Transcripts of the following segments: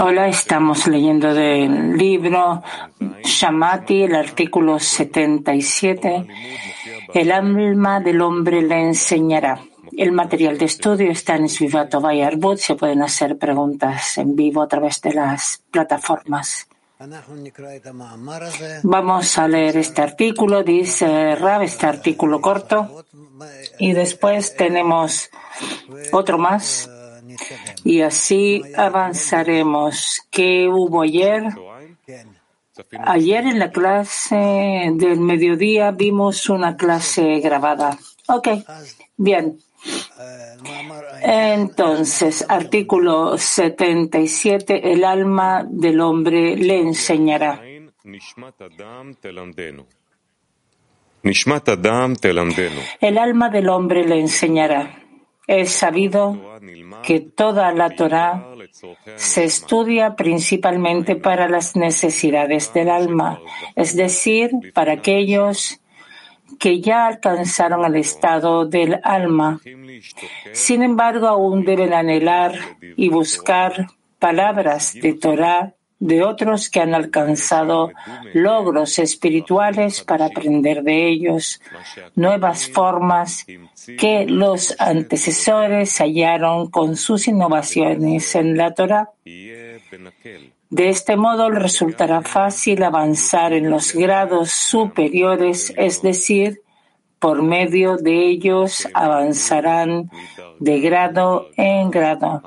Hola, estamos leyendo del libro Shamati, el artículo 77. El alma del hombre le enseñará. El material de estudio está en Svivato Bayarbut. Se pueden hacer preguntas en vivo a través de las plataformas. Vamos a leer este artículo, dice Rab, este artículo corto, y después tenemos otro más, y así avanzaremos. ¿Qué hubo ayer? Ayer en la clase del mediodía vimos una clase grabada. Ok, bien. Entonces, artículo 77, el alma del hombre le enseñará. El alma del hombre le enseñará. Es sabido que toda la Torah se estudia principalmente para las necesidades del alma, es decir, para aquellos que ya alcanzaron el estado del alma. Sin embargo, aún deben anhelar y buscar palabras de Torah de otros que han alcanzado logros espirituales para aprender de ellos nuevas formas que los antecesores hallaron con sus innovaciones en la Torah. De este modo resultará fácil avanzar en los grados superiores, es decir, por medio de ellos avanzarán de grado en grado.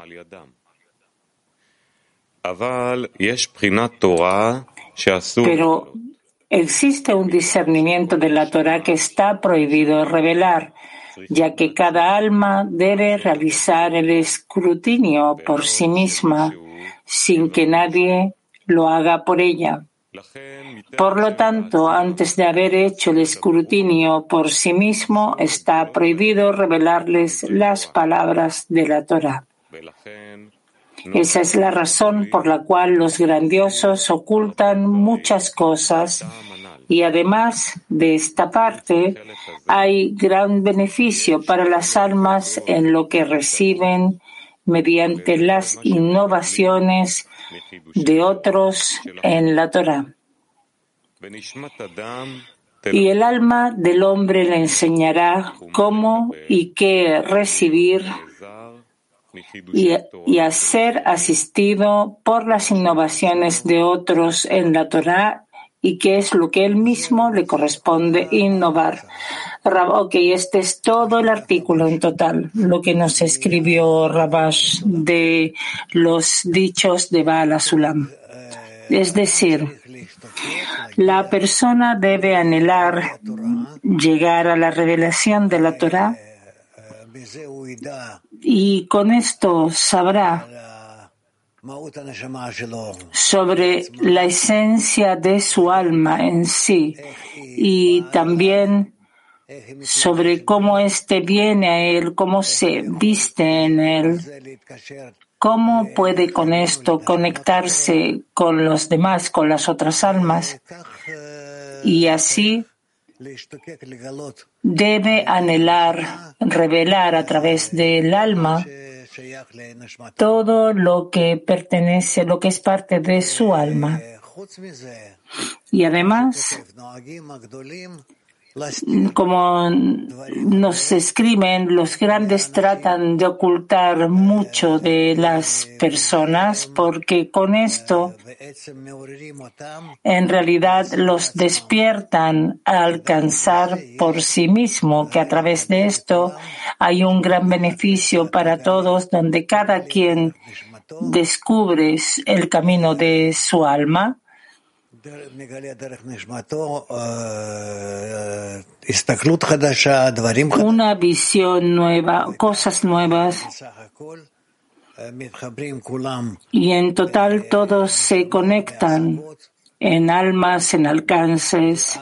Pero existe un discernimiento de la Torah que está prohibido revelar, ya que cada alma debe realizar el escrutinio por sí misma sin que nadie lo haga por ella. Por lo tanto, antes de haber hecho el escrutinio por sí mismo, está prohibido revelarles las palabras de la Torah. Esa es la razón por la cual los grandiosos ocultan muchas cosas y además de esta parte hay gran beneficio para las almas en lo que reciben mediante las innovaciones de otros en la Torah. Y el alma del hombre le enseñará cómo y qué recibir y, y, a ser asistido por las innovaciones de otros en la Torah y qué es lo que él mismo le corresponde innovar. Ok, este es todo el artículo en total, lo que nos escribió Rabash de los dichos de Baal Asulam. Es decir, la persona debe anhelar llegar a la revelación de la Torah y con esto sabrá sobre la esencia de su alma en sí y también sobre cómo éste viene a él, cómo se viste en él, cómo puede con esto conectarse con los demás, con las otras almas, y así debe anhelar, revelar a través del alma todo lo que pertenece, lo que es parte de su alma. Y además, como nos escriben, los grandes tratan de ocultar mucho de las personas porque con esto en realidad los despiertan a alcanzar por sí mismo que a través de esto hay un gran beneficio para todos donde cada quien descubre el camino de su alma una visión nueva, cosas nuevas. Y en total todos se conectan en almas, en alcances.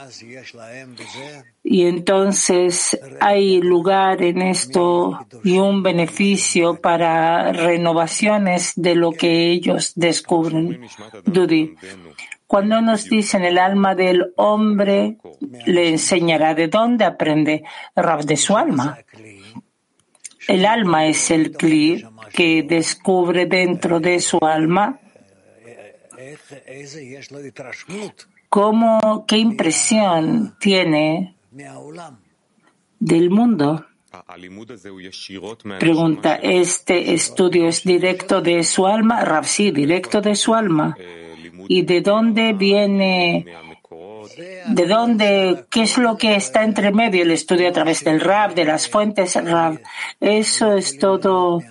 Y entonces hay lugar en esto y un beneficio para renovaciones de lo que ellos descubren. Dudi, cuando nos dicen el alma del hombre, le enseñará de dónde aprende Rab de su alma. el alma es el cli que descubre dentro de su alma cómo, qué impresión tiene del mundo. Pregunta, ¿este estudio es directo de su alma? Rav, sí, directo de su alma. ¿Y de dónde viene, de dónde, qué es lo que está entre medio el estudio a través del Rav, de las fuentes Rav? Eso es todo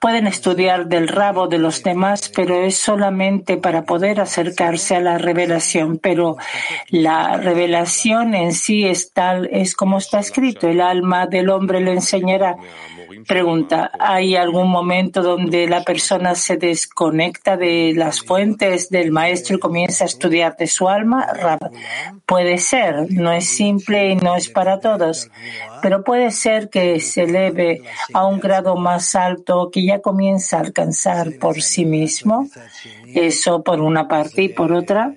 pueden estudiar del rabo de los demás, pero es solamente para poder acercarse a la revelación. Pero la revelación en sí es tal, es como está escrito, el alma del hombre le enseñará. Pregunta, ¿hay algún momento donde la persona se desconecta de las fuentes del maestro y comienza a estudiar de su alma? Puede ser, no es simple y no es para todos, pero puede ser que se eleve a un grado más alto que ya comienza a alcanzar por sí mismo. Eso por una parte y por otra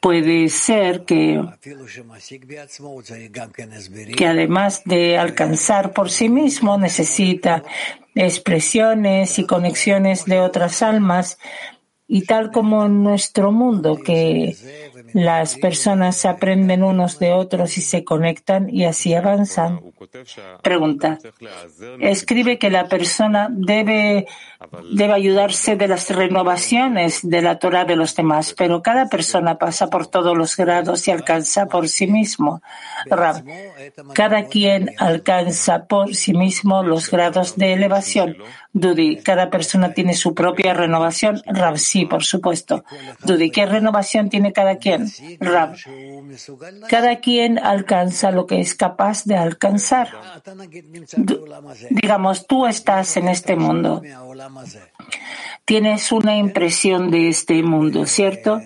Puede ser que, que además de alcanzar por sí mismo necesita expresiones y conexiones de otras almas y tal como en nuestro mundo que las personas aprenden unos de otros y se conectan y así avanzan. Pregunta. Escribe que la persona debe, debe ayudarse de las renovaciones de la Torah de los demás, pero cada persona pasa por todos los grados y alcanza por sí mismo. cada quien alcanza por sí mismo los grados de elevación. Dudi, cada persona tiene su propia renovación. Rab, sí, por supuesto. Dudi, ¿qué renovación tiene cada quien? Rab, cada quien alcanza lo que es capaz de alcanzar. digamos, tú estás en este mundo. Tienes una impresión de este mundo, ¿cierto?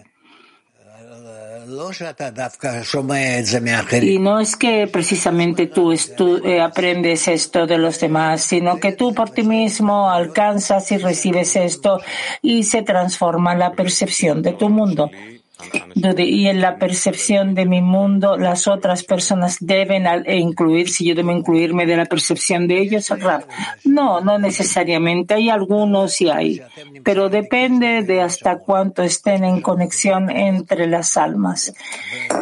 Y no es que precisamente tú eh, aprendes esto de los demás, sino que tú por ti mismo alcanzas y recibes esto y se transforma la percepción de tu mundo y en la percepción de mi mundo las otras personas deben e incluir, si yo debo incluirme de la percepción de ellos, No, no necesariamente. Hay algunos y hay, pero depende de hasta cuánto estén en conexión entre las almas.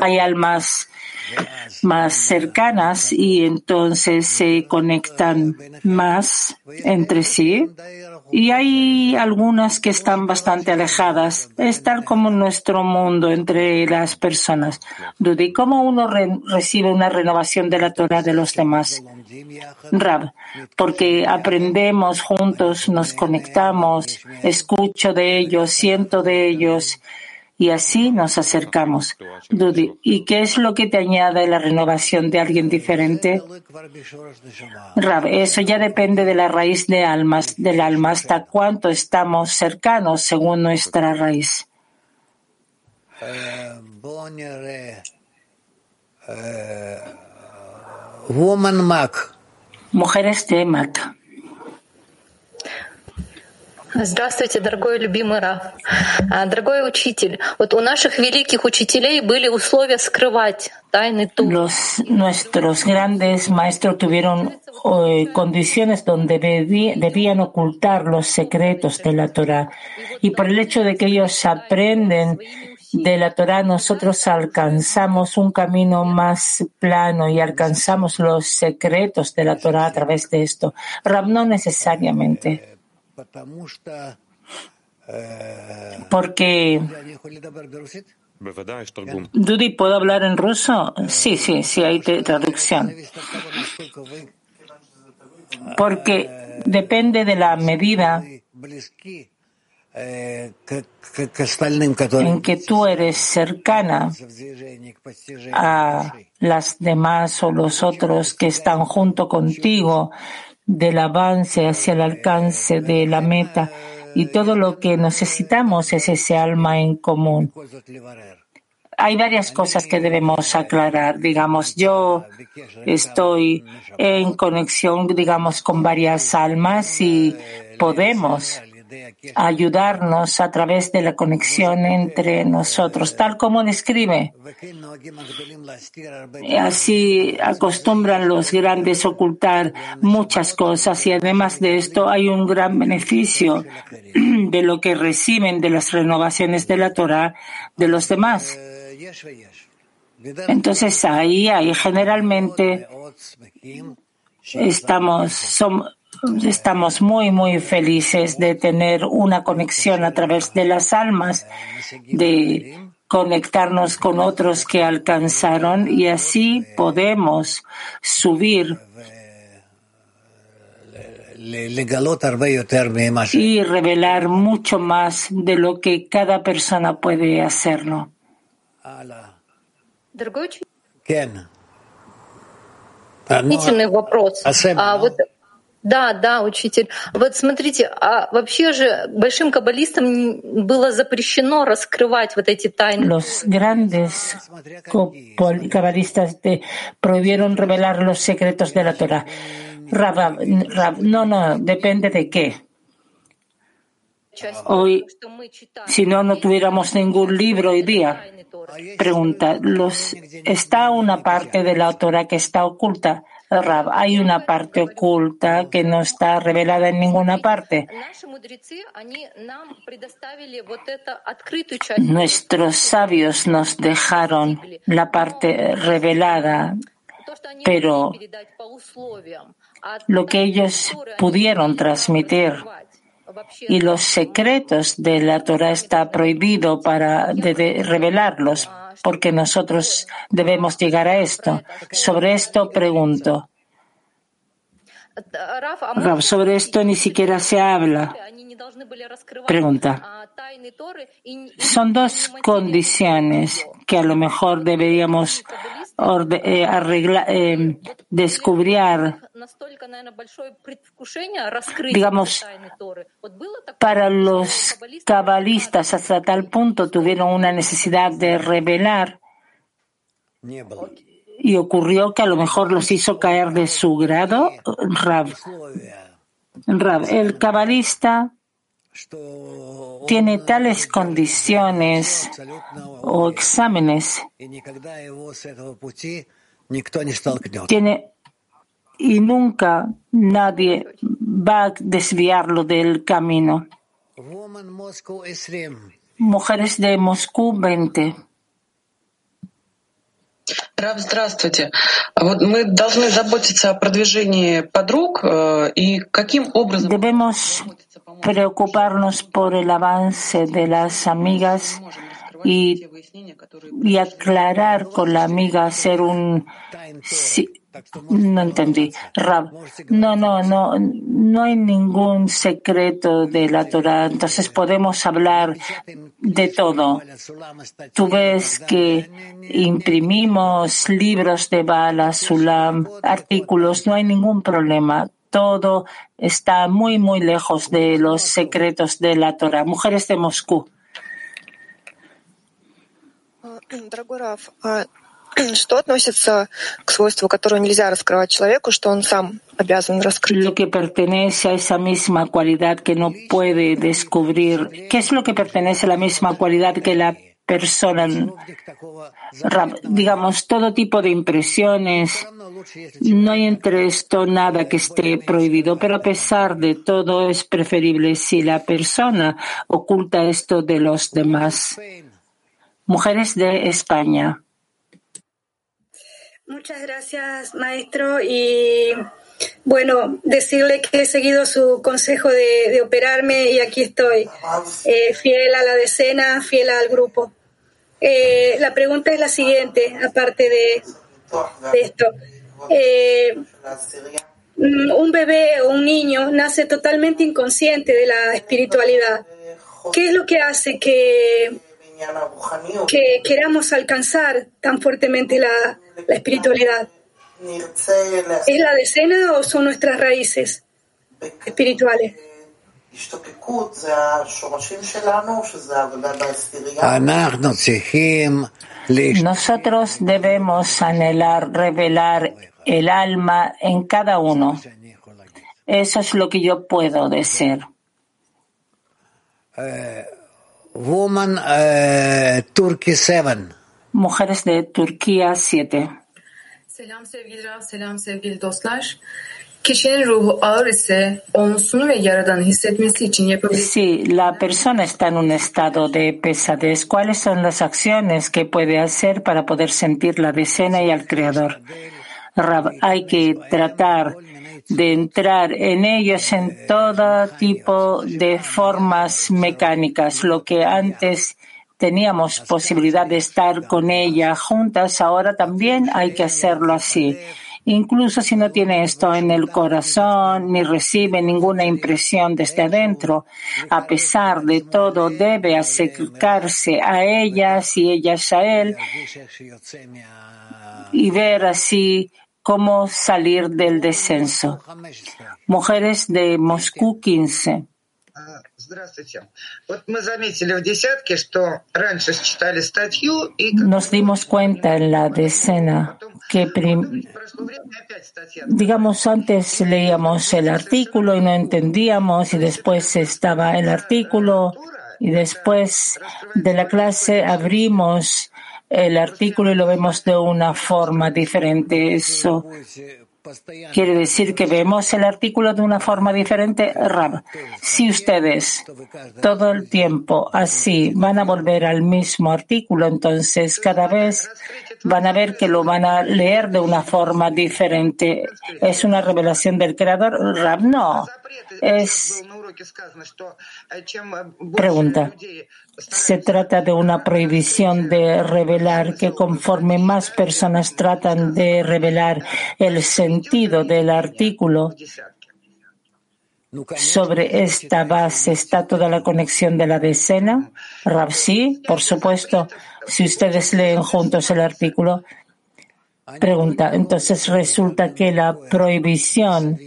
Hay almas más cercanas y entonces se conectan más entre sí. Y hay algunas que están bastante alejadas. Es tal como nuestro mundo entre las personas. Dudy, ¿cómo uno recibe una renovación de la Torah de los demás? Rab, porque aprendemos juntos, nos conectamos, escucho de ellos, siento de ellos y así nos acercamos. Dudi, ¿y qué es lo que te añade la renovación de alguien diferente? Rab, eso ya depende de la raíz de almas, del alma, hasta cuánto estamos cercanos según nuestra raíz. Mujeres de Mac. Здравствуйте, дорогой любимый Раф. Дорогой учитель, вот у наших великих учителей были условия скрывать тайны Los, nuestros grandes maestros tuvieron eh, condiciones donde debían ocultar los secretos de la Torah. Y por el hecho de que ellos aprenden de la Torah, nosotros alcanzamos un camino más plano y alcanzamos los secretos de la Torah a través de esto. Rab, no necesariamente. Porque Dudi, ¿puedo hablar en ruso? Sí, sí, sí, hay traducción. Porque depende de la medida en que tú eres cercana a las demás o los otros que están junto contigo del avance hacia el alcance de la meta y todo lo que necesitamos es ese alma en común. Hay varias cosas que debemos aclarar. Digamos, yo estoy en conexión, digamos, con varias almas y podemos ayudarnos a través de la conexión entre nosotros, tal como describe. Así acostumbran los grandes ocultar muchas cosas y además de esto hay un gran beneficio de lo que reciben de las renovaciones de la Torah de los demás. Entonces ahí, ahí generalmente estamos, somos, Estamos muy, muy felices de tener una conexión a través de las almas, de conectarnos con otros que alcanzaron y así podemos subir. Y revelar mucho más de lo que cada persona puede hacerlo. Да, да, учитель. Вот смотрите, а вообще же большим каббалистам было запрещено раскрывать вот эти тайны. Los grandes cabalistas prohibieron revelar los secretos de la Torah. Rab, Rab, no, no, depende de qué. Hoy, si no, no tuviéramos ningún libro hoy día. Pregunta, los, ¿está una parte de la Torah que está oculta? Hay una parte oculta que no está revelada en ninguna parte. Nuestros sabios nos dejaron la parte revelada, pero lo que ellos pudieron transmitir y los secretos de la Torah está prohibido para revelarlos porque nosotros debemos llegar a esto. Sobre esto pregunto. sobre esto ni siquiera se habla. Pregunta. Son dos condiciones que a lo mejor deberíamos eh, arreglar, eh, descubrir, digamos, para los cabalistas hasta tal punto tuvieron una necesidad de revelar y ocurrió que a lo mejor los hizo caer de su grado, el cabalista tiene tales condiciones o exámenes tiene y nunca nadie va a desviarlo del camino. Mujeres de Moscú 20. Раб, здравствуйте. Вот мы должны заботиться о продвижении подруг и каким образом... Debemos preocuparnos por el avance de las amigas y, y aclarar con la amiga ser un no entendí. Rab, no, no, no, no hay ningún secreto de la Torah. Entonces podemos hablar de todo. Tú ves que imprimimos libros de Bala, Sulam, artículos, no hay ningún problema. Todo está muy, muy lejos de los secretos de la Torah. Mujeres de Moscú. Lo que pertenece a esa misma cualidad que no puede descubrir. ¿Qué es lo que pertenece a la misma cualidad que la persona? Digamos, todo tipo de impresiones. No hay entre esto nada que esté prohibido, pero a pesar de todo es preferible si la persona oculta esto de los demás. Mujeres de España. Muchas gracias, maestro. Y bueno, decirle que he seguido su consejo de, operarme y aquí estoy, eh, fiel a la decena, fiel al grupo. Eh, la pregunta es la siguiente, aparte de, esto. Eh, un bebé o un niño nace totalmente inconsciente de la espiritualidad. ¿Qué es lo que hace que, que queramos alcanzar tan fuertemente la, la espiritualidad? ¿Es la decena o son nuestras raíces espirituales? Nosotros debemos anhelar revelar el alma en cada uno. Eso es lo que yo puedo decir. woman, uh, Turkey 7. Mujeres de Turquía 7. Selam sevgili Rav, selam sevgili dostlar. Si la persona está en un estado de pesadez, ¿cuáles son las acciones que puede hacer para poder sentir la decena y al Creador? Hay que tratar de entrar en ellos en todo tipo de formas mecánicas, lo que antes teníamos posibilidad de estar con ella juntas, ahora también hay que hacerlo así. Incluso si no tiene esto en el corazón ni recibe ninguna impresión desde adentro, a pesar de todo debe acercarse a ellas y ellas a él y ver así cómo salir del descenso. Mujeres de Moscú 15. Nos dimos cuenta en la decena que, digamos, antes leíamos el artículo y no entendíamos y después estaba el artículo y después de la clase abrimos el artículo y lo vemos de una forma diferente. Eso quiere decir que vemos el artículo de una forma diferente. Rab, si ustedes todo el tiempo así van a volver al mismo artículo, entonces cada vez van a ver que lo van a leer de una forma diferente. ¿Es una revelación del creador? Rab, no. Es pregunta. Se trata de una prohibición de revelar que conforme más personas tratan de revelar el sentido del artículo, sobre esta base está toda la conexión de la decena. Rav, sí, por supuesto, si ustedes leen juntos el artículo. Pregunta, entonces resulta que la prohibición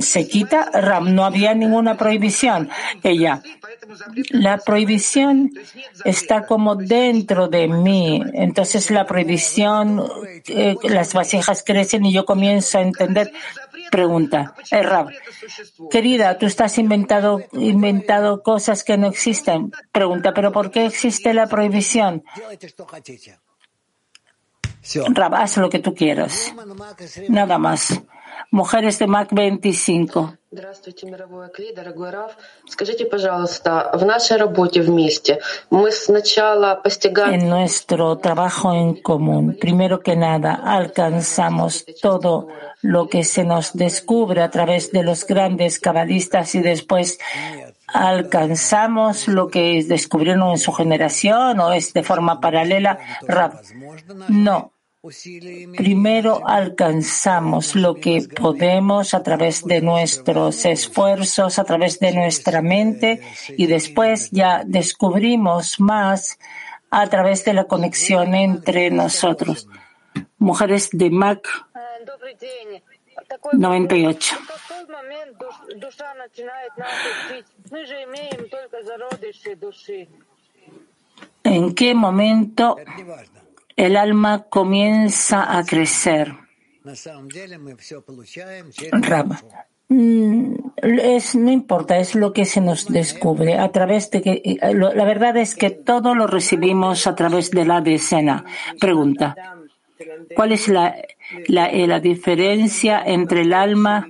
se quita, Ram, no había ninguna prohibición. Ella, la prohibición está como dentro de mí. Entonces la prohibición, eh, las vasijas crecen y yo comienzo a entender. Pregunta, eh, Rab, querida, tú estás inventado, inventado cosas que no existen. Pregunta, pero ¿por qué existe la prohibición? Rab, haz lo que tú quieras. Nada más. Mujeres de Mac 25. En nuestro trabajo en común, primero que nada, alcanzamos todo lo que se nos descubre a través de los grandes cabalistas y después alcanzamos lo que descubrieron en su generación o es de forma paralela. No, Primero alcanzamos lo que podemos a través de nuestros esfuerzos, a través de nuestra mente y después ya descubrimos más a través de la conexión entre nosotros. Mujeres de Mac 98. ¿En qué momento el alma comienza a crecer. Mm, es, no importa, es lo que se nos descubre a través de que, eh, la verdad es que todo lo recibimos a través de la decena. Pregunta, ¿cuál es la, la, eh, la diferencia entre el alma,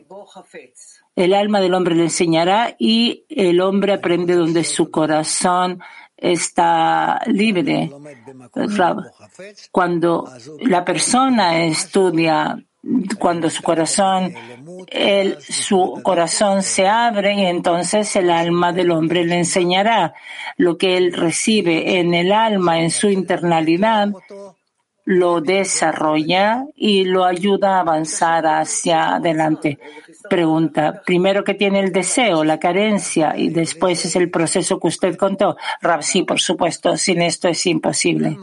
el alma del hombre le enseñará y el hombre aprende donde su corazón está libre. Cuando la persona estudia, cuando su corazón, su corazón se abre y entonces el alma del hombre le enseñará lo que él recibe en el alma, en su internalidad, lo desarrolla y lo ayuda a avanzar hacia adelante. Pregunta, primero que tiene el deseo, la carencia y después es el proceso que usted contó. Rab, por supuesto, sin esto es imposible.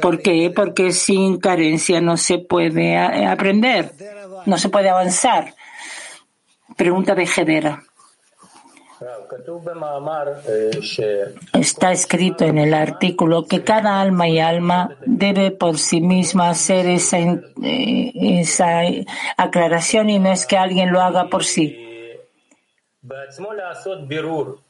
¿Por qué? Porque sin carencia no se puede aprender, no se puede avanzar. Pregunta de Gedera. Está escrito en el artículo que cada alma y alma debe por sí misma hacer esa, eh, esa aclaración y no es que alguien lo haga por sí.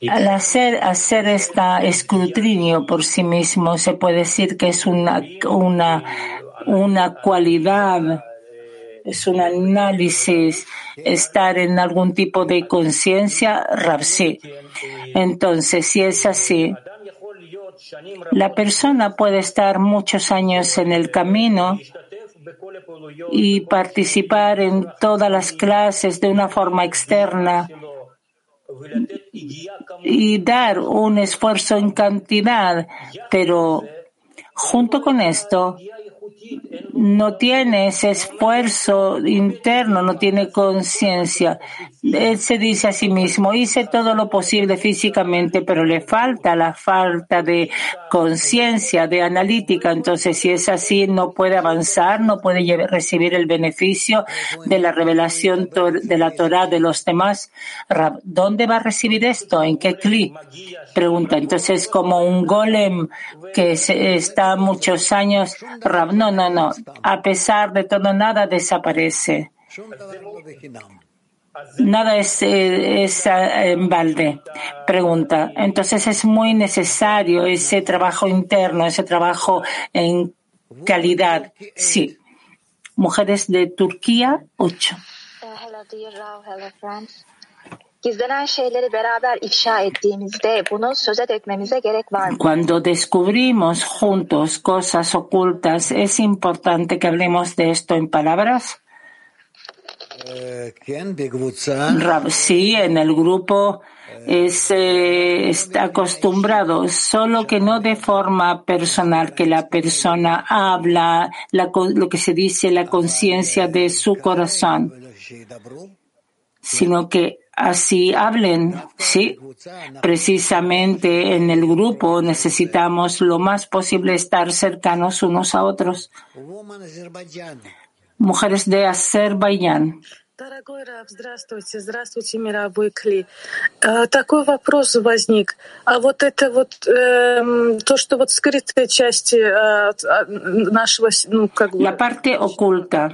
Al hacer, hacer este escrutinio por sí mismo, se puede decir que es una, una, una cualidad, es un análisis, estar en algún tipo de conciencia, sí. Entonces, si es así, la persona puede estar muchos años en el camino y participar en todas las clases de una forma externa y dar un esfuerzo en cantidad, pero junto con esto no tiene ese esfuerzo interno, no tiene conciencia. Él se dice a sí mismo, hice todo lo posible físicamente, pero le falta la falta de conciencia, de analítica. Entonces, si es así, no puede avanzar, no puede recibir el beneficio de la revelación de la Torah de los demás. ¿Dónde va a recibir esto? ¿En qué clic? Pregunta. Entonces, como un golem que está muchos años, no, no, no. A pesar de todo, nada desaparece. Nada es, eh, es, eh, en balde. Pregunta. Entonces es muy necesario ese trabajo interno, ese trabajo en calidad. Sí. Mujeres de Turquía, Cuando descubrimos juntos cosas ocultas, ¿es importante que hablemos de esto en palabras? sí, en el grupo es, eh, está acostumbrado, solo que no de forma personal, que la persona habla lo que se dice la conciencia de su corazón, sino que así hablen. Sí, precisamente en el grupo necesitamos lo más posible estar cercanos unos a otros. Mujeres de Azerbaiyán. Дорогой Раб, здравствуйте, здравствуйте, мировой Кли. Такой вопрос возник. А вот это вот э, то, что вот скрытые части э, нашего, ну как бы. La parte oculta.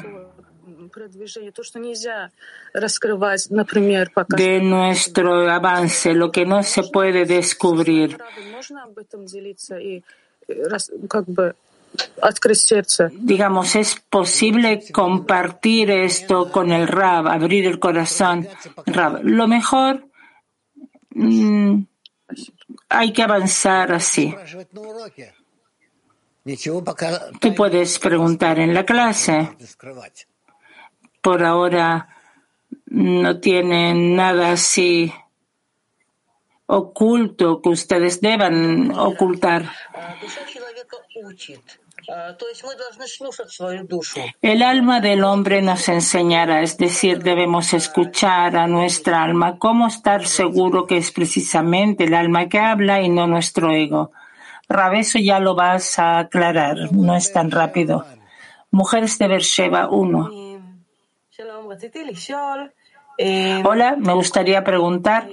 De nuestro avance, lo que no se puede descubrir. Digamos, es posible compartir esto con el Rab, abrir el corazón. Rab, lo mejor mm, hay que avanzar así. Tú puedes preguntar en la clase por ahora no tienen nada así oculto que ustedes deban ocultar. El alma del hombre nos enseñará, es decir, debemos escuchar a nuestra alma, cómo estar seguro que es precisamente el alma que habla y no nuestro ego. Rabeso ya lo vas a aclarar, no es tan rápido. Mujeres de Beersheba 1. Hola, me gustaría preguntar.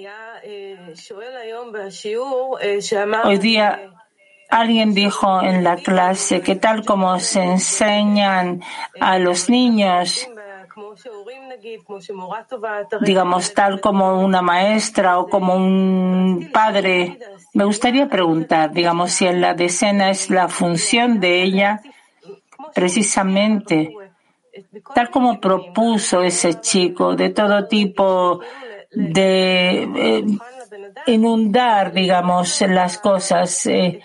Hoy día alguien dijo en la clase que tal como se enseñan a los niños, digamos tal como una maestra o como un padre, me gustaría preguntar, digamos, si en la decena es la función de ella precisamente tal como propuso ese chico, de todo tipo de eh, inundar, digamos, las cosas, eh,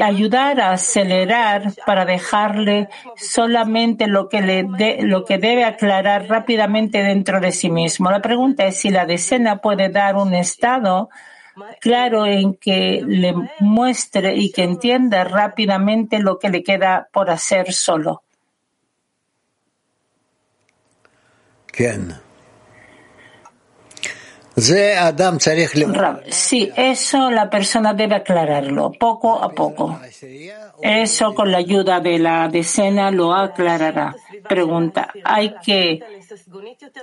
ayudar a acelerar para dejarle solamente lo que le lo que debe aclarar rápidamente dentro de sí mismo. La pregunta es si la decena puede dar un estado claro en que le muestre y que entienda rápidamente lo que le queda por hacer solo. Sí, eso la persona debe aclararlo poco a poco. Eso con la ayuda de la decena lo aclarará. Pregunta, ¿hay que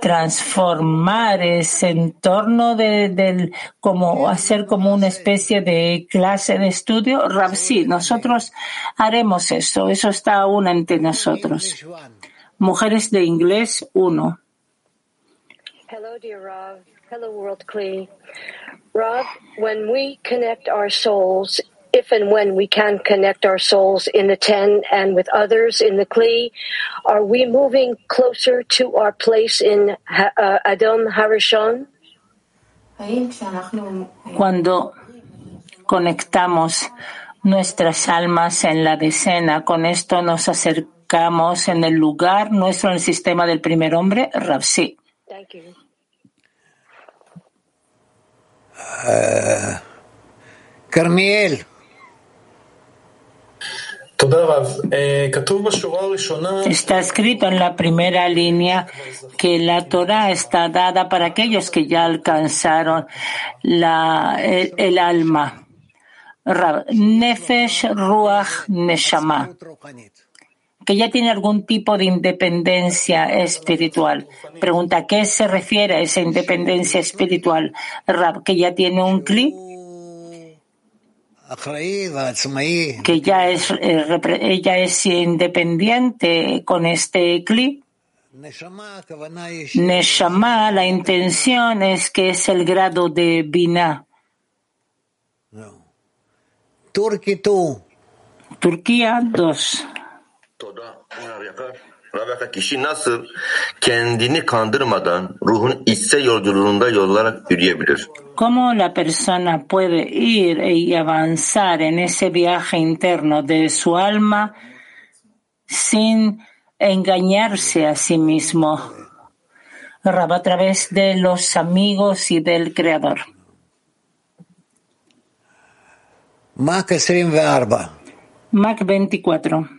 transformar ese entorno de, del, como hacer como una especie de clase de estudio? sí, nosotros haremos eso. Eso está aún ante nosotros. Mujeres de inglés 1. Hello, dear Rav. Hello, World Kli. Rav, when we connect our souls, if and when we can connect our souls in the Ten and with others in the Kli, are we moving closer to our place in uh, Adam Harishon? Cuando conectamos nuestras almas en la decena, con esto nos acercamos en el lugar nuestro en el sistema del primer hombre, Ravsi. Uh, Carmiel. Está escrito en la primera línea que la Torah está dada para aquellos que ya alcanzaron la, el, el alma. Nefesh Ruach Neshama que ya tiene algún tipo de independencia espiritual. Pregunta, ¿a qué se refiere a esa independencia espiritual? Rab, que ya tiene un clip que ya es, eh, ella es independiente con este clip. Neshama, la intención es que es el grado de Bina. Turquía 2. Kişi nasıl kendini kandırmadan ruhun içsel yolculuğunda yollara yürüyebilir? ¿Cómo la persona puede ir y avanzar en ese viaje interno de su alma sin engañarse a sí mismo? Rab, a través de los amigos y del Creador. Mac 24. Mac 24.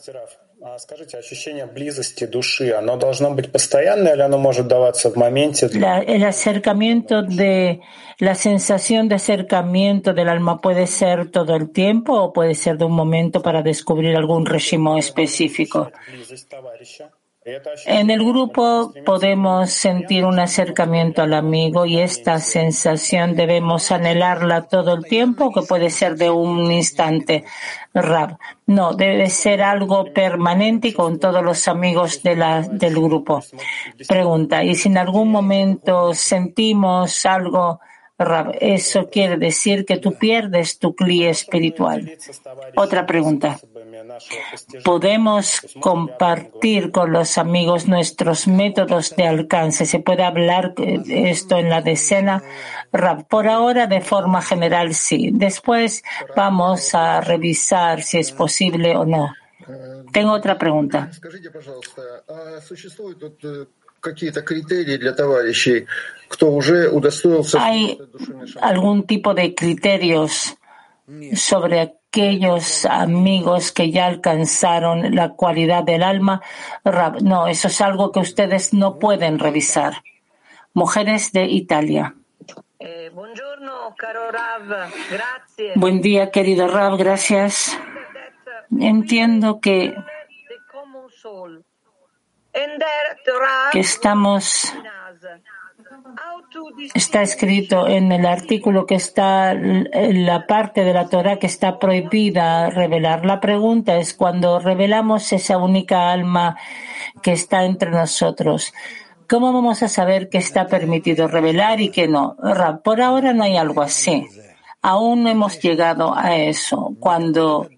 Здравствуйте, Раф. Скажите, ощущение близости души, оно должно быть постоянное или оно может даваться в моменте? La, el acercamiento de la sensación de acercamiento del alma puede ser todo el tiempo o puede ser de un momento para descubrir algún régimen específico. En el grupo podemos sentir un acercamiento al amigo y esta sensación debemos anhelarla todo el tiempo, que puede ser de un instante. Rab. No, debe ser algo permanente y con todos los amigos del grupo. Pregunta, ¿y si en algún momento sentimos algo eso quiere decir que tú pierdes tu cli espiritual. Otra pregunta. ¿Podemos compartir con los amigos nuestros métodos de alcance? ¿Se puede hablar esto en la decena? Por ahora, de forma general, sí. Después vamos a revisar si es posible o no. Tengo otra pregunta. ¿Hay algún tipo de criterios sobre aquellos amigos que ya alcanzaron la cualidad del alma? No, eso es algo que ustedes no pueden revisar. Mujeres de Italia. Eh, Buen día, querido Rab, gracias. Entiendo que que estamos está escrito en el artículo que está en la parte de la Torah que está prohibida revelar. La pregunta es cuando revelamos esa única alma que está entre nosotros. ¿Cómo vamos a saber que está permitido revelar y que no? Por ahora no hay algo así. Aún no hemos llegado a eso. Cuando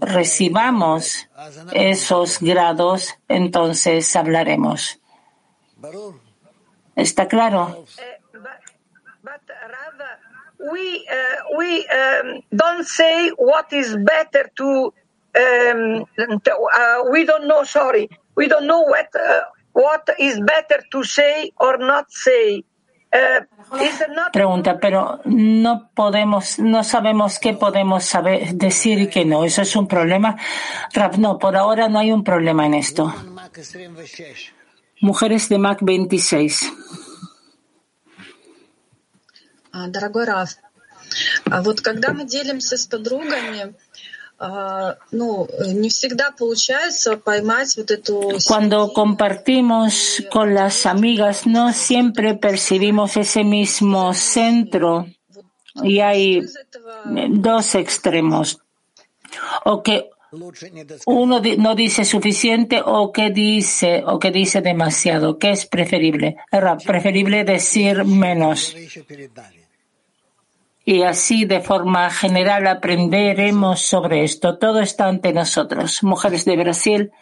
recibamos esos grados, entonces hablaremos. ¿Está claro? we uh, we um, don't say what is better to um, uh, we don't know sorry we don't know what uh, what is better to say or not say Pregunta, pero no podemos, no sabemos qué podemos saber, decir y qué no. ¿Eso es un problema? Rap, no, por ahora no hay un problema en esto. Mujeres de Mac 26. Дорогой Раф, вот когда мы делимся с подругами, Cuando compartimos con las amigas, no siempre percibimos ese mismo centro y hay dos extremos. O que uno no dice suficiente o que dice o que dice demasiado. ¿Qué es preferible? Preferible decir menos. Y así, de forma general, aprenderemos sobre esto. Todo está ante nosotros. Mujeres de Brasil.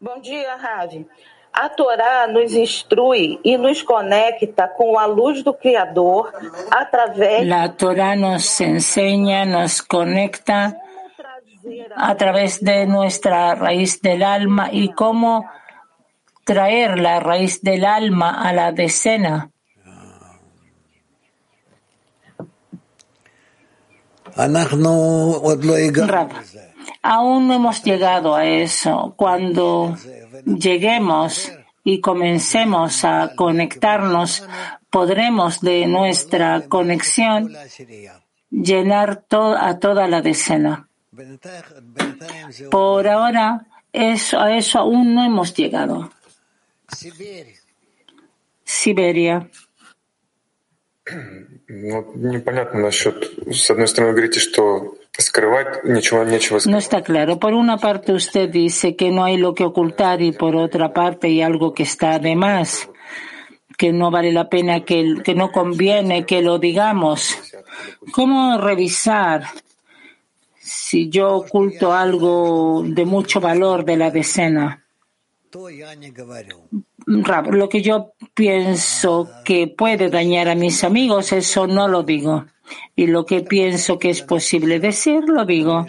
Bom dia, Ravi. A Torá nos instrui e nos conecta com a luz do Criador através. La Torá nos enseña, nos conecta a través de nuestra raíz del alma y cómo traer la raíz del alma a la decena. aún no hemos llegado a eso. Cuando lleguemos y comencemos a conectarnos, podremos de nuestra conexión llenar a toda la decena. Por ahora, eso, a eso aún no hemos llegado. Siberia. No está claro. Por una parte usted dice que no hay lo que ocultar y por otra parte hay algo que está de más, que no vale la pena, que, que no conviene que lo digamos. ¿Cómo revisar si yo oculto algo de mucho valor de la decena? Lo que yo pienso que puede dañar a mis amigos, eso no lo digo. Y lo que pienso que es posible decir, lo digo.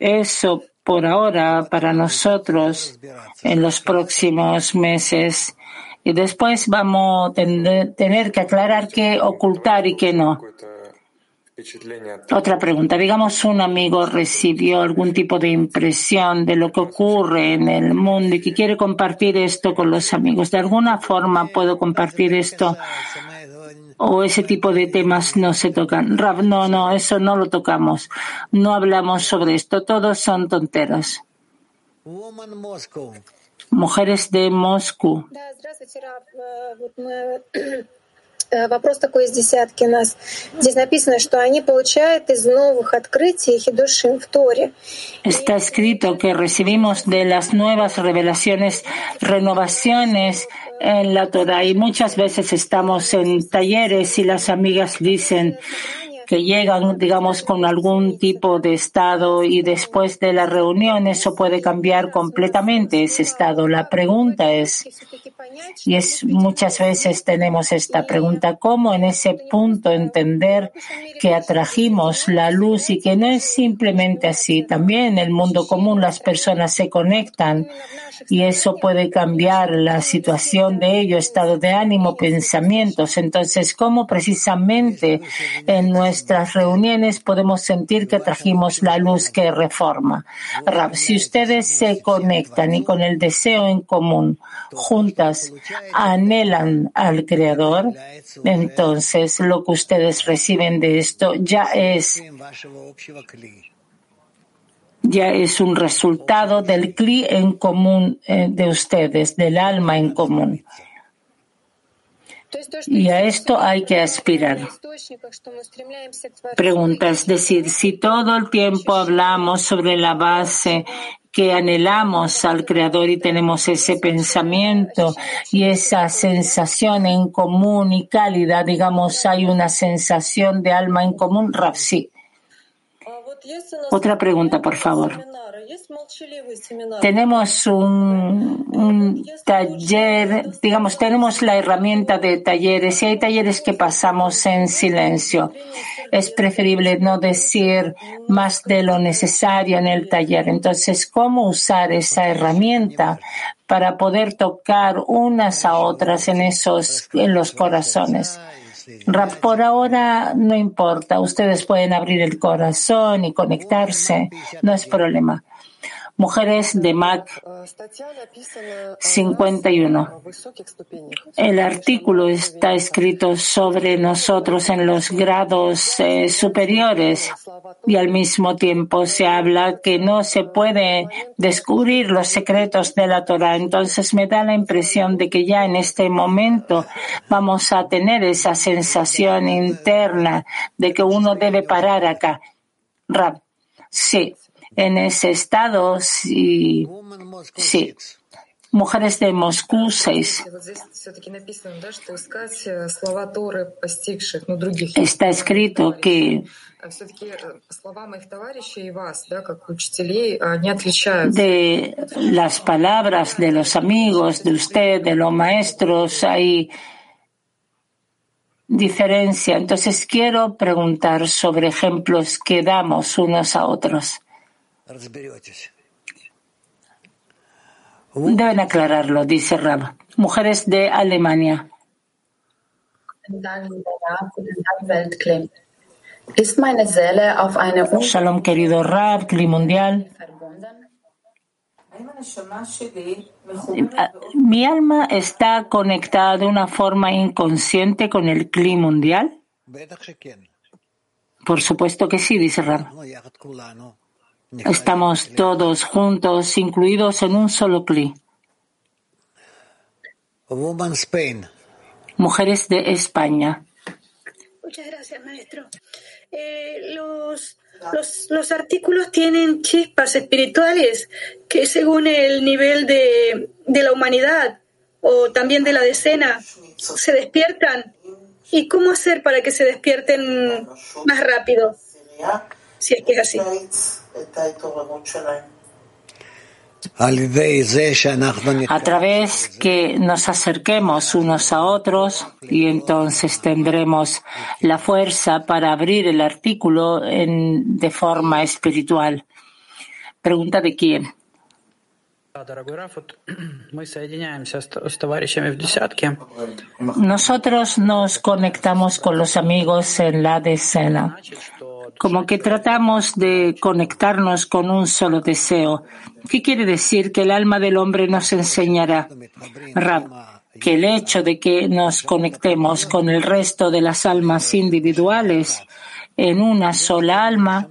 Eso por ahora para nosotros en los próximos meses. Y después vamos a tener que aclarar qué ocultar y qué no. Otra pregunta. Digamos, un amigo recibió algún tipo de impresión de lo que ocurre en el mundo y que quiere compartir esto con los amigos. ¿De alguna forma puedo compartir esto? ¿O ese tipo de temas no se tocan? no, no, eso no lo tocamos. No hablamos sobre esto. Todos son tonteras. Mujeres de Moscú. Э, вопрос такой из десятки у нас. Здесь написано, что они получают из новых открытий хидушим в Торе. Está escrito que recibimos de las nuevas revelaciones renovaciones en la Torah y muchas veces estamos en talleres y las amigas dicen que llegan, digamos, con algún tipo de estado y después de la reunión eso puede cambiar completamente ese estado. La pregunta es, y es muchas veces tenemos esta pregunta, ¿cómo en ese punto entender que atrajimos la luz y que no es simplemente así? También en el mundo común las personas se conectan y eso puede cambiar la situación de ellos, estado de ánimo, pensamientos. Entonces, ¿cómo precisamente en nuestras reuniones podemos sentir que trajimos la luz que reforma? si ustedes se conectan y con el deseo en común, juntas, anhelan al Creador, entonces lo que ustedes reciben de esto ya es ya es un resultado del cli en común eh, de ustedes, del alma en común. Y a esto hay que aspirar. Pregunta, es decir, si todo el tiempo hablamos sobre la base que anhelamos al Creador y tenemos ese pensamiento y esa sensación en común y cálida, digamos, hay una sensación de alma en común, Rapsi. Otra pregunta, por favor. Tenemos un, taller, digamos, tenemos la herramienta de talleres y hay talleres que pasamos en silencio. Es preferible no decir más de lo necesario en el taller. Entonces, ¿cómo usar esa herramienta para poder tocar unas a otras en esos, en los corazones? Por ahora no importa, ustedes pueden abrir el corazón y conectarse, no es problema. Mujeres de MAC 51. El artículo está escrito sobre nosotros en los grados eh, superiores y al mismo tiempo se habla que no se puede descubrir los secretos de la Torah. Entonces me da la impresión de que ya en este momento vamos a tener esa sensación interna de que uno debe parar acá. Sí, en ese estado, sí. sí. Mujeres de Moscú 6. Está escrito que de las palabras de los amigos, de usted, de los maestros, hay diferencia. Entonces quiero preguntar sobre ejemplos que damos unos a otros. Deben aclararlo, dice Rab. Mujeres de Alemania. Shalom, querido Rab, Kli Mundial. ¿Mi alma está conectada de una forma inconsciente con el Kli Mundial? Por supuesto que sí, dice Rab. Estamos todos juntos, incluidos en un solo cli. Mujeres de España. Muchas gracias, maestro. Eh, los, los, los, artículos tienen chispas espirituales que según el nivel de, de la humanidad o también de la decena se despiertan. ¿Y cómo hacer para que se despierten más rápido? Si es que es así. A través que nos acerquemos unos a otros y entonces tendremos la fuerza para abrir el artículo en, de forma espiritual. Pregunta de quién. Nosotros nos conectamos con los amigos en la decena como que tratamos de conectarnos con un solo deseo. ¿Qué quiere decir que el alma del hombre nos enseñará? Rab, que el hecho de que nos conectemos con el resto de las almas individuales en una sola alma,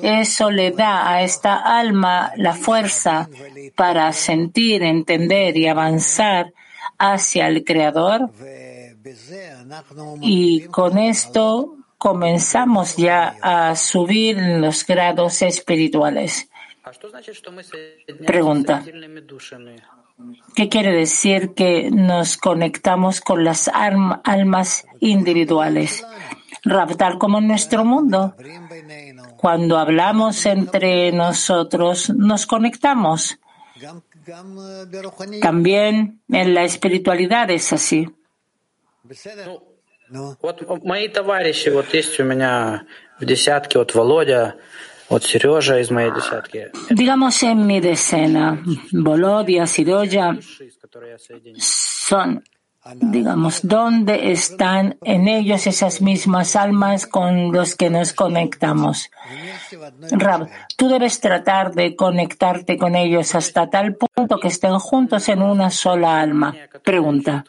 eso le da a esta alma la fuerza para sentir, entender y avanzar hacia el Creador. Y con esto comenzamos ya a subir los grados espirituales. Pregunta. ¿Qué quiere decir que nos conectamos con las almas individuales? Tal como en nuestro mundo. Cuando hablamos entre nosotros, nos conectamos. También en la espiritualidad es así. Вот мои товарищи, вот есть у меня в десятке, вот Володя, вот Сережа из моей десятки. Digamos en mi decena, Volodya, Siroya son digamos, dónde están en ellos esas mismas almas con los que nos conectamos. Rab, tú debes tratar de conectarte con ellos hasta tal punto que estén juntos en una sola alma. Pregunta.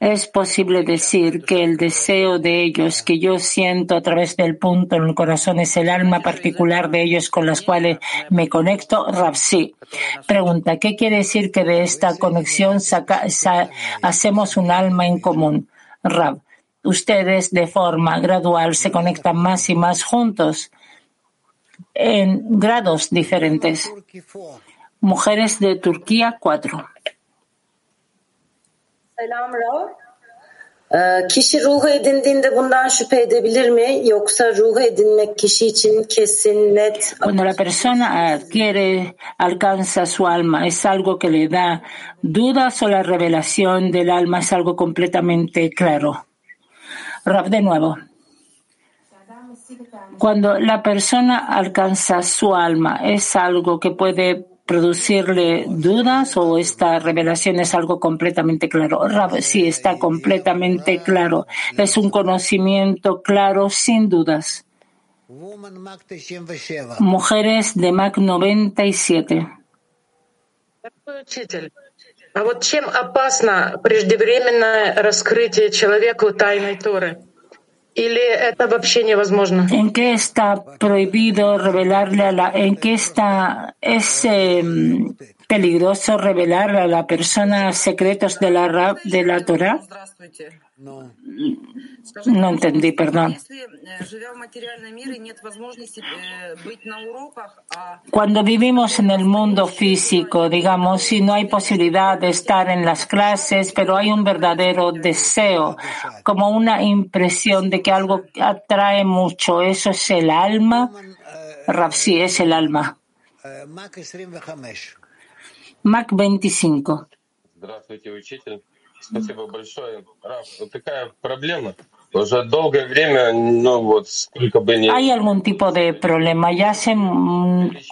¿Es posible decir que el deseo de ellos que yo siento a través del punto en el corazón es el alma particular de ellos con las cuales me conecto? Rab, sí. Pregunta. ¿Qué quiere decir que de esta conexión saca, hacemos un alma en común. Rab, ustedes de forma gradual se conectan más y más juntos en grados diferentes. Mujeres de Turquía 4. Cuando la persona adquiere, alcanza su alma, ¿es algo que le da dudas o la revelación del alma es algo completamente claro? Rab, de nuevo. Cuando la persona alcanza su alma, ¿es algo que puede producirle dudas o esta revelación es algo completamente claro? sí, está completamente claro. Es un conocimiento claro sin dudas. Mujeres de Mac 97. А вот чем опасно преждевременное раскрытие человеку тайной Торы? ¿En qué está prohibido revelarle a la, en qué está, es em, peligroso revelar a la persona secretos de la, de la Torah? No entendí, perdón. Cuando vivimos en el mundo físico, digamos, si no hay posibilidad de estar en las clases, pero hay un verdadero deseo, como una impresión de que algo atrae mucho, ¿eso es el alma? sí, es el alma. Mac 25. Спасибо большое. Раф, вот такая проблема. Уже долгое время, ну вот, сколько бы ни... Hay algún tipo de problema. Ya hace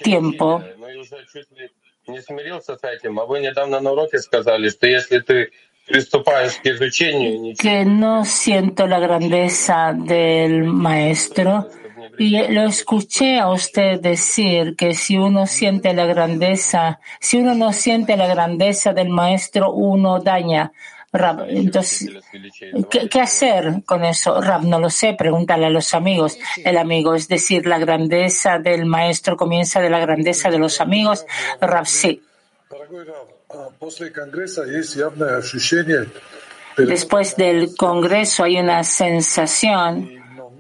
tiempo. Не смирился с этим, а вы недавно на уроке сказали, что если ты приступаешь к изучению... Que no siento la grandeza del maestro. Y lo escuché a usted decir que si uno siente la grandeza, si uno no siente la grandeza del maestro, uno daña. Rab, entonces, ¿qué, hacer con eso? Rab, no lo sé, pregúntale a los amigos. El amigo, es decir, la grandeza del maestro comienza de la grandeza de los amigos. Rab, sí. Después del Congreso hay una sensación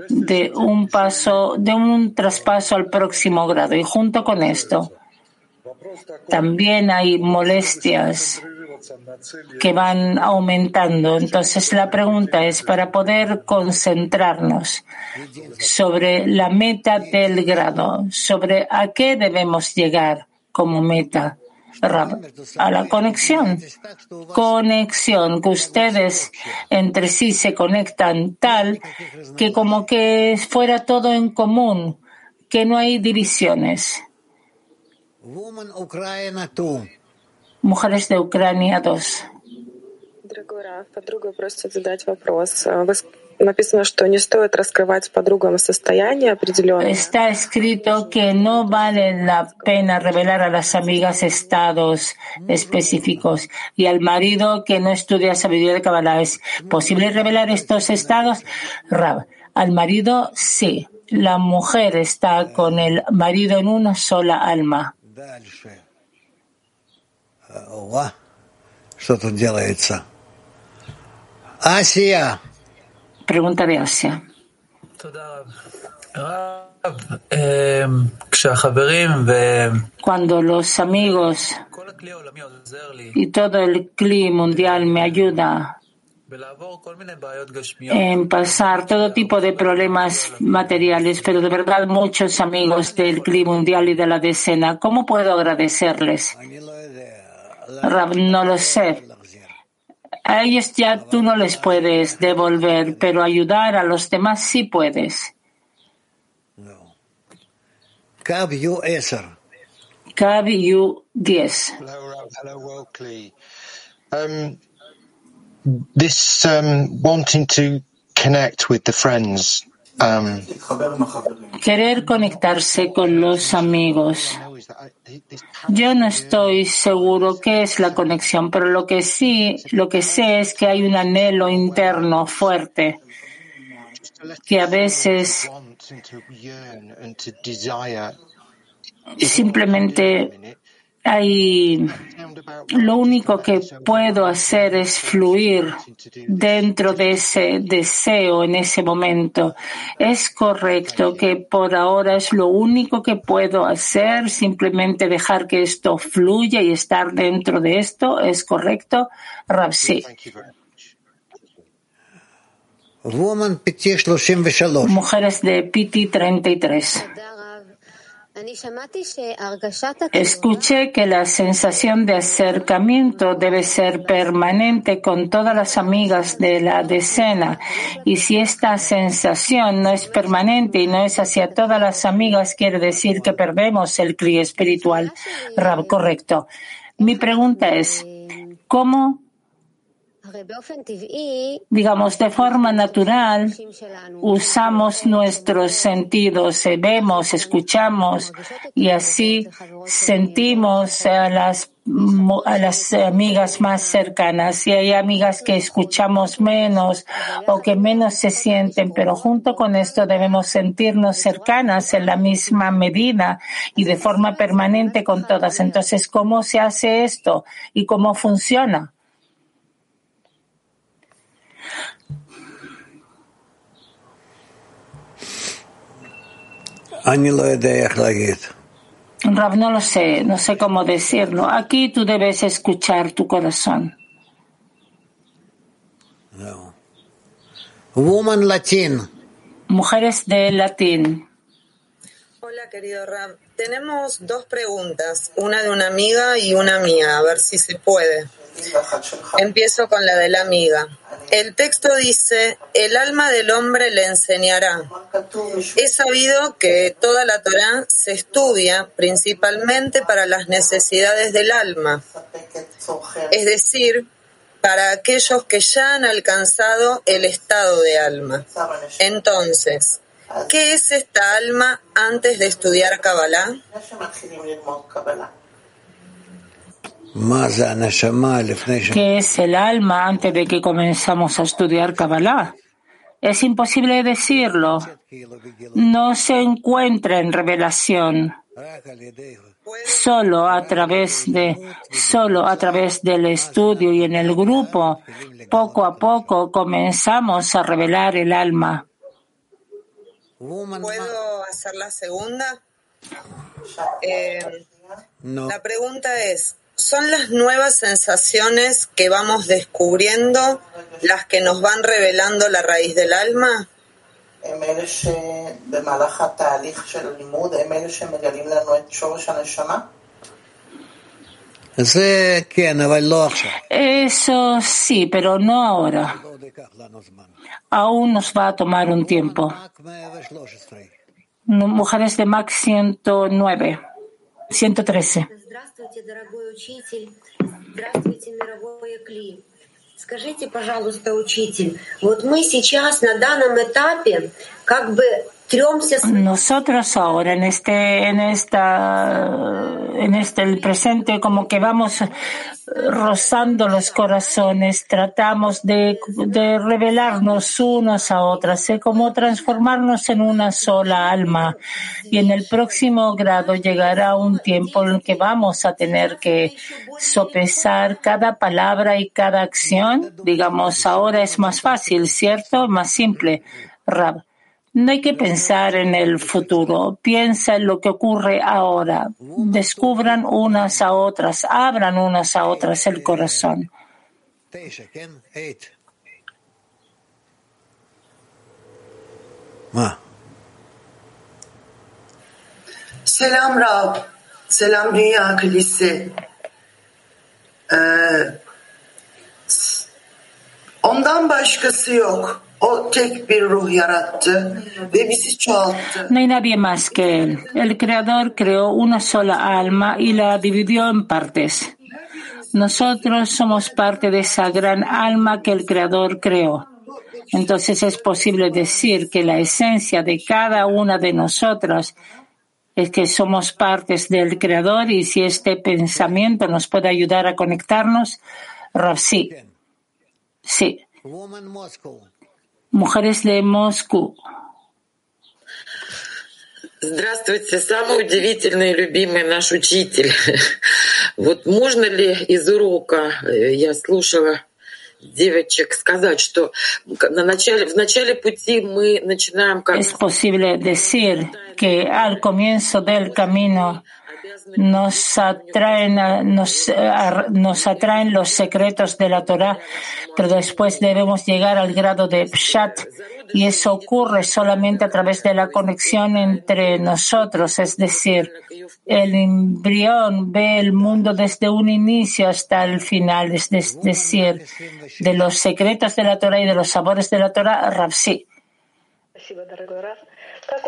de un paso, de un traspaso al próximo grado. Y junto con esto, también hay molestias que van aumentando. Entonces la pregunta es para poder concentrarnos sobre la meta del grado, sobre a qué debemos llegar como meta. A la conexión. Conexión, que ustedes entre sí se conectan tal que como que fuera todo en común, que no hay divisiones. Mujeres de Ucrania 2. Está escrito que no vale la pena revelar a las amigas estados específicos y al marido que no estudia sabiduría de Kabbalah. ¿Es posible revelar estos estados? Rab, al marido sí. La mujer está con el marido en una sola alma. Asia. Pregunta de Asia. Cuando los amigos y todo el clima mundial me ayuda en pasar todo tipo de problemas materiales, pero de verdad muchos amigos del clima mundial y de la decena, ¿cómo puedo agradecerles? No lo sé. A ellos ya tú no les puedes devolver, pero ayudar a los demás sí puedes. Cab U 10. Cab U 10. Um, this um, wanting to connect with the friends. Um, Querer conectarse con los amigos. Yo no estoy seguro qué es la conexión, pero lo que sí, lo que sé es que hay un anhelo interno fuerte que a veces simplemente hay, lo único que puedo hacer es fluir dentro de ese deseo en ese momento. Es correcto que por ahora es lo único que puedo hacer, simplemente dejar que esto fluya y estar dentro de esto. ¿Es correcto? Rapsi. Mujeres de Piti 33. Escuché que la sensación de acercamiento debe ser permanente con todas las amigas de la decena y si esta sensación no es permanente y no es hacia todas las amigas, quiere decir que perdemos el cri espiritual. correcto. Mi pregunta es, ¿cómo digamos, de forma natural, usamos nuestros sentidos, eh, vemos, escuchamos y así sentimos a las, a las amigas más cercanas. Y hay amigas que escuchamos menos o que menos se sienten, pero junto con esto debemos sentirnos cercanas en la misma medida y de forma permanente con todas. Entonces, ¿cómo se hace esto y cómo funciona? Rav, no lo sé, no sé cómo decirlo. Aquí tú debes escuchar tu corazón. Woman Latin. Mujeres de latín. Hola, querido Rav. Tenemos dos preguntas, una de una amiga y una mía, a ver si se puede. Empiezo con la de la amiga. El texto dice, el alma del hombre le enseñará. He sabido que toda la Torah se estudia principalmente para las necesidades del alma, es decir, para aquellos que ya han alcanzado el estado de alma. Entonces, ¿qué es esta alma antes de estudiar Kabbalah? ¿Qué es el alma antes de que comenzamos a estudiar Kabbalah? Es imposible decirlo. No se encuentra en revelación. Solo a través de, solo a través del estudio y en el grupo, poco a poco comenzamos a revelar el alma. ¿Puedo hacer la segunda? Eh, la pregunta es, ¿Son las nuevas sensaciones que vamos descubriendo las que nos van revelando la raíz del alma? Eso sí, pero no ahora. Aún nos va a tomar un tiempo. Mujeres de Max 109, 113. Здравствуйте, дорогой учитель. Здравствуйте, мировое Кли. Скажите, пожалуйста, учитель, вот мы сейчас на данном этапе Nosotros ahora en este, en esta, en este presente, como que vamos rozando los corazones, tratamos de, de revelarnos unos a otras, es como transformarnos en una sola alma. Y en el próximo grado llegará un tiempo en el que vamos a tener que sopesar cada palabra y cada acción. Digamos, ahora es más fácil, ¿cierto? Más simple. No hay que pensar en el futuro, piensa en lo que ocurre ahora. Descubran unas a otras, abran unas a otras el corazón. Selam Rab, selam Dünya Kilisi. Ee, ondan başkası yok. No hay nadie más que Él. El Creador creó una sola alma y la dividió en partes. Nosotros somos parte de esa gran alma que el Creador creó. Entonces es posible decir que la esencia de cada una de nosotras es que somos partes del Creador y si este pensamiento nos puede ayudar a conectarnos, sí. Sí. Mujeres de Moscú. Здравствуйте, самый удивительный и любимый наш учитель. Вот можно ли из урока, я слушала девочек, сказать, что на начале, в начале пути мы начинаем как... Es posible decir que al comienzo del camino nos atraen, nos, nos atraen los secretos de la Torah, pero después debemos llegar al grado de Pshat y eso ocurre solamente a través de la conexión entre nosotros, es decir, el embrión ve el mundo desde un inicio hasta el final, es decir, de los secretos de la Torah y de los sabores de la Torah, Rapsi. Как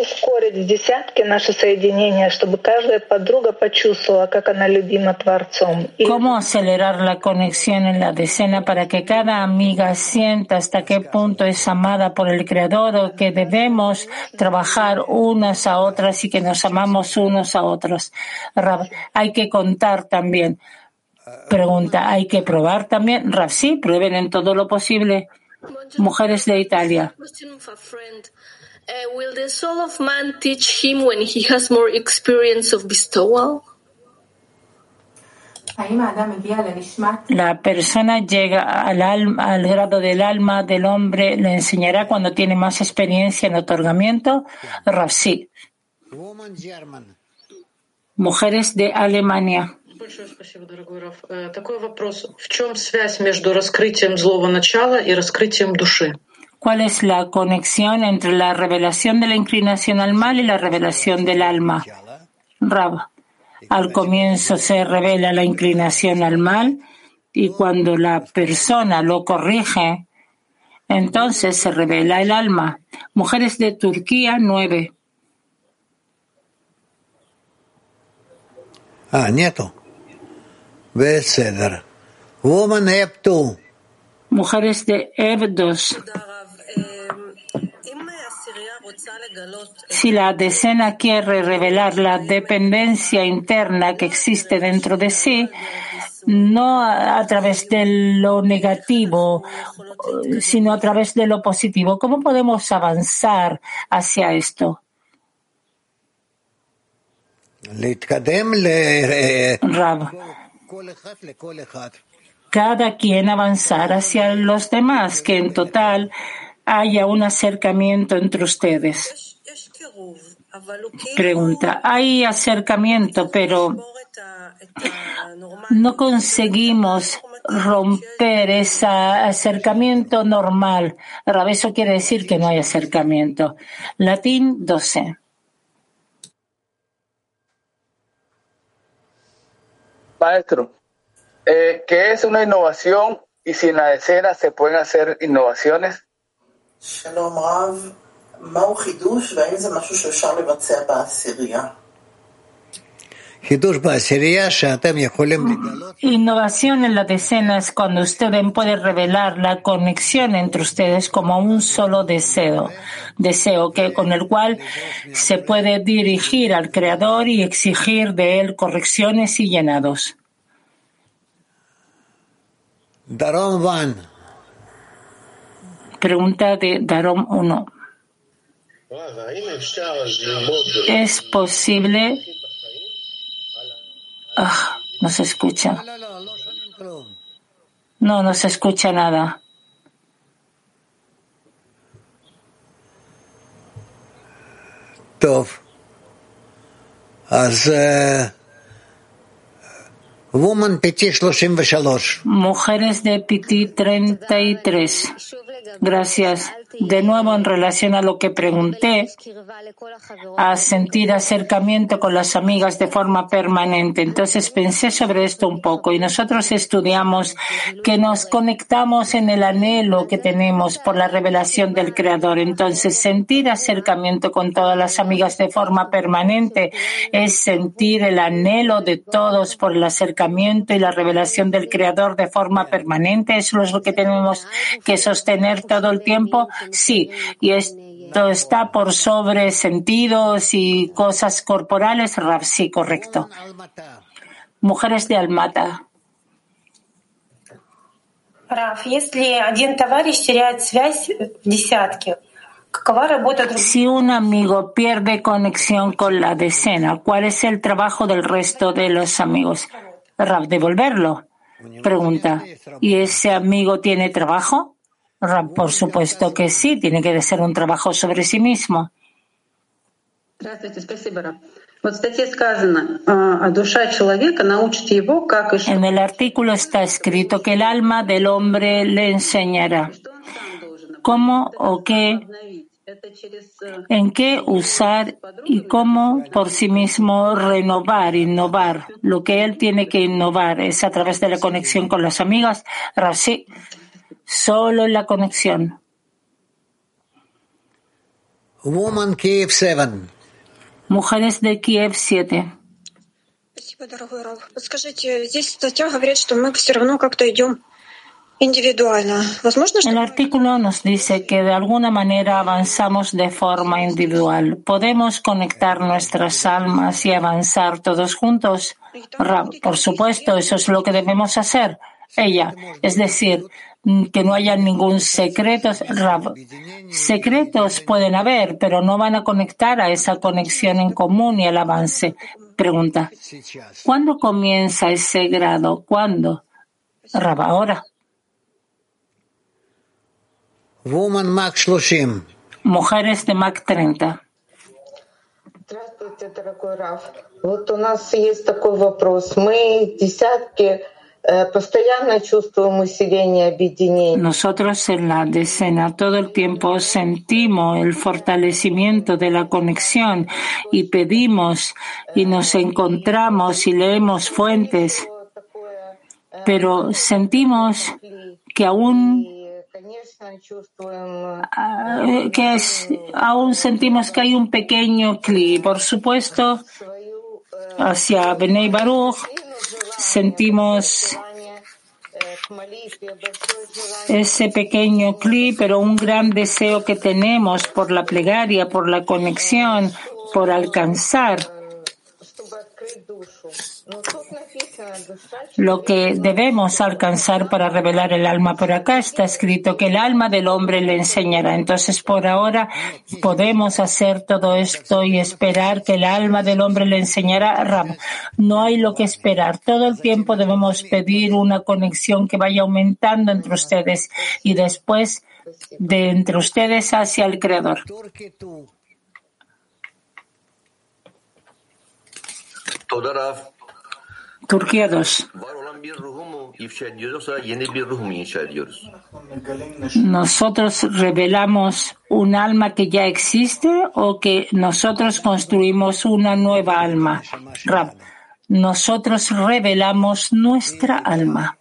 ускорить в десятки наше соединение, чтобы каждая подруга почувствовала, как она любима Творцом? ¿Cómo acelerar la conexión en la decena para que cada amiga sienta hasta qué punto es amada por el Creador o que debemos trabajar unas a otras y que nos amamos unos a otros? Hay que contar también. Pregunta, ¿hay que probar también? Rav, sí, prueben en todo lo posible. Mujeres de Italia. Uh, will the soul of man teach him when he has more experience of bestowal? La persona llega al, alma, al grado del alma del hombre, le enseñará cuando tiene más experiencia en otorgamiento. Sí. Mujeres de Alemania cuál es la conexión entre la revelación de la inclinación al mal y la revelación del alma. Rab, al comienzo se revela la inclinación al mal y cuando la persona lo corrige, entonces se revela el alma. Mujeres de Turquía nueve. Ah, nieto. Mujeres de Ebdos. Si la decena quiere revelar la dependencia interna que existe dentro de sí, no a, través de lo negativo, sino a través de lo positivo, ¿cómo podemos avanzar hacia esto? Rab, cada quien avanzar hacia los demás, que en total haya un acercamiento entre ustedes. Pregunta, hay acercamiento, pero no conseguimos romper ese acercamiento normal. Eso quiere decir que no hay acercamiento. Latín 12. Maestro, eh, ¿qué es una innovación y si en la escena se pueden hacer innovaciones? Innovación en la decena es cuando ustedes pueden revelar la conexión entre ustedes como un solo deseo, deseo que con el cual se puede dirigir al creador y exigir de él correcciones y llenados. Darom Van pregunta de Darom 1. ¿Es posible? Ah, no se escucha. No, no se escucha nada. Tof. Mujeres de PT 33. Gracias. De nuevo, en relación a lo que pregunté, a sentir acercamiento con las amigas de forma permanente. Entonces pensé sobre esto un poco y nosotros estudiamos que nos conectamos en el anhelo que tenemos por la revelación del Creador. Entonces, sentir acercamiento con todas las amigas de forma permanente es sentir el anhelo de todos por el acercamiento y la revelación del Creador de forma permanente. Eso es lo que tenemos que sostener todo el tiempo. Sí, y esto está por sobre sentidos y cosas corporales. Sí, correcto. Mujeres de Almata. Si un amigo pierde conexión con la decena, ¿cuál es el trabajo del resto de los amigos? Rab, devolverlo. Pregunta, ¿y ese amigo tiene trabajo? Por supuesto que sí, tiene que ser un trabajo sobre sí mismo. En el artículo está escrito que el alma del hombre le enseñará cómo o qué, en qué usar y cómo por sí mismo renovar, innovar. Lo que él tiene que innovar es a través de la conexión con las amigas. Rashi Solo en la conexión. Woman Kiev 7. Mujeres de Kiev 7. El artículo nos dice que de alguna manera avanzamos de forma individual. ¿Podemos conectar nuestras almas y avanzar todos juntos? Por supuesto, eso es lo que debemos hacer Ella, es decir, que no haya ningún secreto. Secretos pueden haber, pero no van a conectar a esa conexión en común y al avance. Pregunta, ¿cuándo comienza ese grado? ¿Cuándo? Rab, ahora. Woman Mac 30. Mujeres de Mac 30. Здравствуйте, дорогой Раф. Вот у нас есть такой вопрос. Мы десятки nosotros en la decena todo el tiempo sentimos el fortalecimiento de la conexión y pedimos y nos encontramos y leemos fuentes, pero sentimos que aún que es, aún sentimos que hay un pequeño clic. Por supuesto, hacia Benei Baruch sentimos ese pequeño clip, pero un gran deseo que tenemos por la plegaria, por la conexión, por alcanzar lo que debemos alcanzar para revelar el alma. Por acá está escrito que el alma del hombre le enseñará. Entonces, por ahora podemos hacer todo esto y esperar que el alma del hombre le enseñará. Ram, no hay lo que esperar. Todo el tiempo debemos pedir una conexión que vaya aumentando entre ustedes y después de entre ustedes hacia el Creador. Turquía 2. ¿Nosotros revelamos un alma que ya existe o que nosotros construimos una nueva alma? nosotros revelamos nuestra alma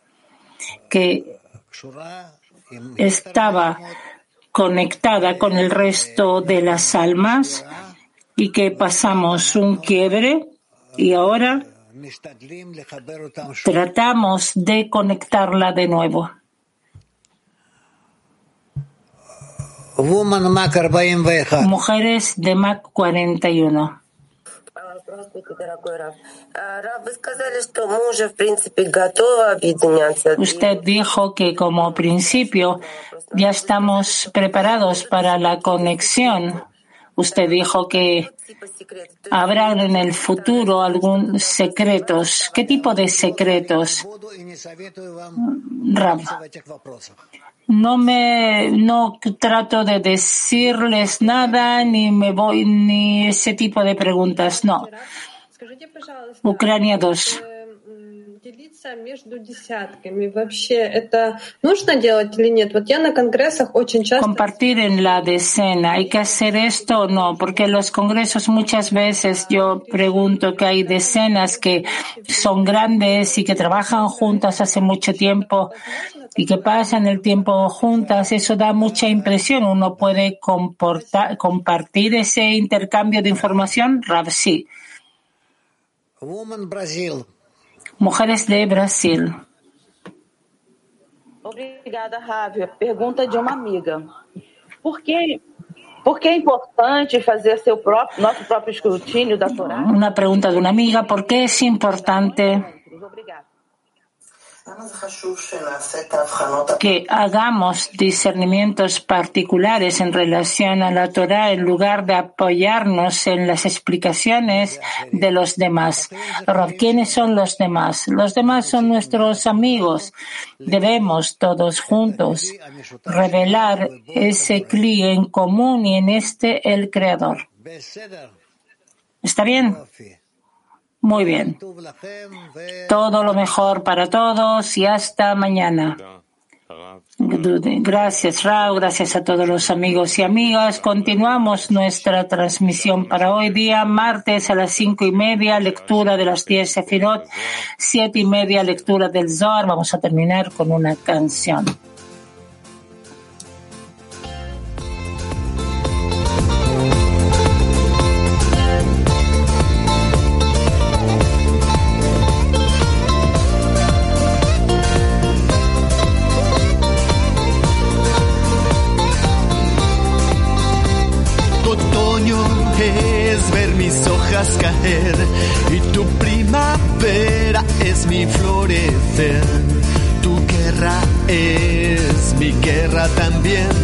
que estaba conectada con el resto de las almas y que pasamos un quiebre y ahora tratamos de conectarla de nuevo. Mujeres de MAC 41. Usted dijo que como principio ya estamos preparados para la conexión Usted dijo que habrá en el futuro algún secretos. ¿Qué tipo de secretos? No me, no trato de decirles nada, ni me voy, ni ese tipo de preguntas. No. Ucrania 2. Compartir en la decena, ¿hay que hacer esto o no? Porque en los congresos muchas veces yo pregunto que hay decenas que son grandes y que trabajan juntas hace mucho tiempo y que pasan el tiempo juntas, eso da mucha impresión. Uno puede compartir ese intercambio de información. Rav, sí. Mujeres de Brasil. Obrigada, Rávia. Pergunta de uma amiga. Por que, por que é importante fazer seu próprio, nosso próprio escrutínio da Torá? Una pregunta de una amiga. ¿Por qué es importante Obrigada. Que hagamos discernimientos particulares en relación a la Torah en lugar de apoyarnos en las explicaciones de los demás. ¿quiénes son los demás? Los demás son nuestros amigos. Debemos todos juntos revelar ese cli en común y en este el Creador. ¿Está bien? Muy bien. Todo lo mejor para todos y hasta mañana. Gracias, Rao. Gracias a todos los amigos y amigas. Continuamos nuestra transmisión para hoy día, martes a las cinco y media, lectura de las diez Sefirot, siete y media, lectura del Zohar. Vamos a terminar con una canción. caer y tu primavera es mi florecer. Tu guerra es mi guerra también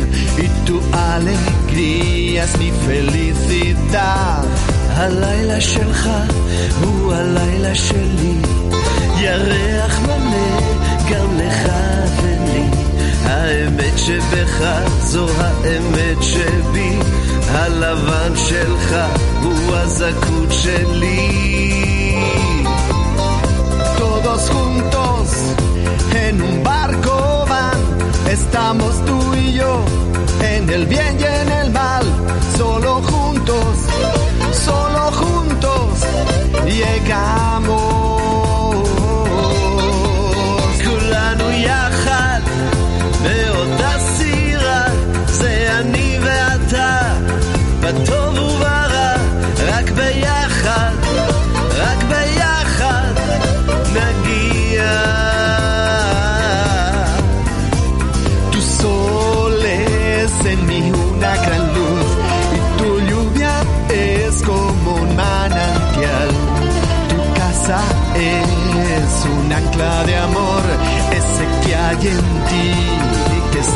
y tu alegría es mi felicidad. הלילה שלך הוא הלילה שלי, ירח מלא גם לך ולי. האמת שבך זו האמת שבי, הלבן שלך הוא הזכות שלי. Todos juntos en un barco van, estamos tú y yo, en el bien y en el mal, solo juntos, solo juntos llegamos. y que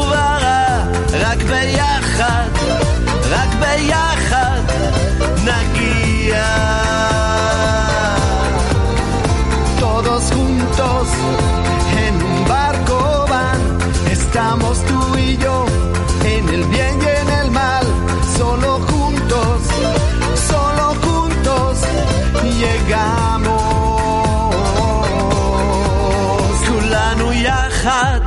רק ביחד, רק ביחד נגיע. Todos juntos en un barco van, estamos tú y yo, en el bien y en el mal, solo juntos, solo juntos llegamos. כולנו יחד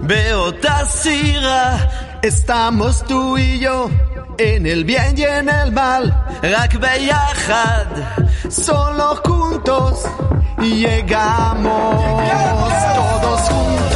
באותה סירה, estamos tú y yo, en el bien y en el mal, Rakbeyahad, solo juntos llegamos, todos juntos.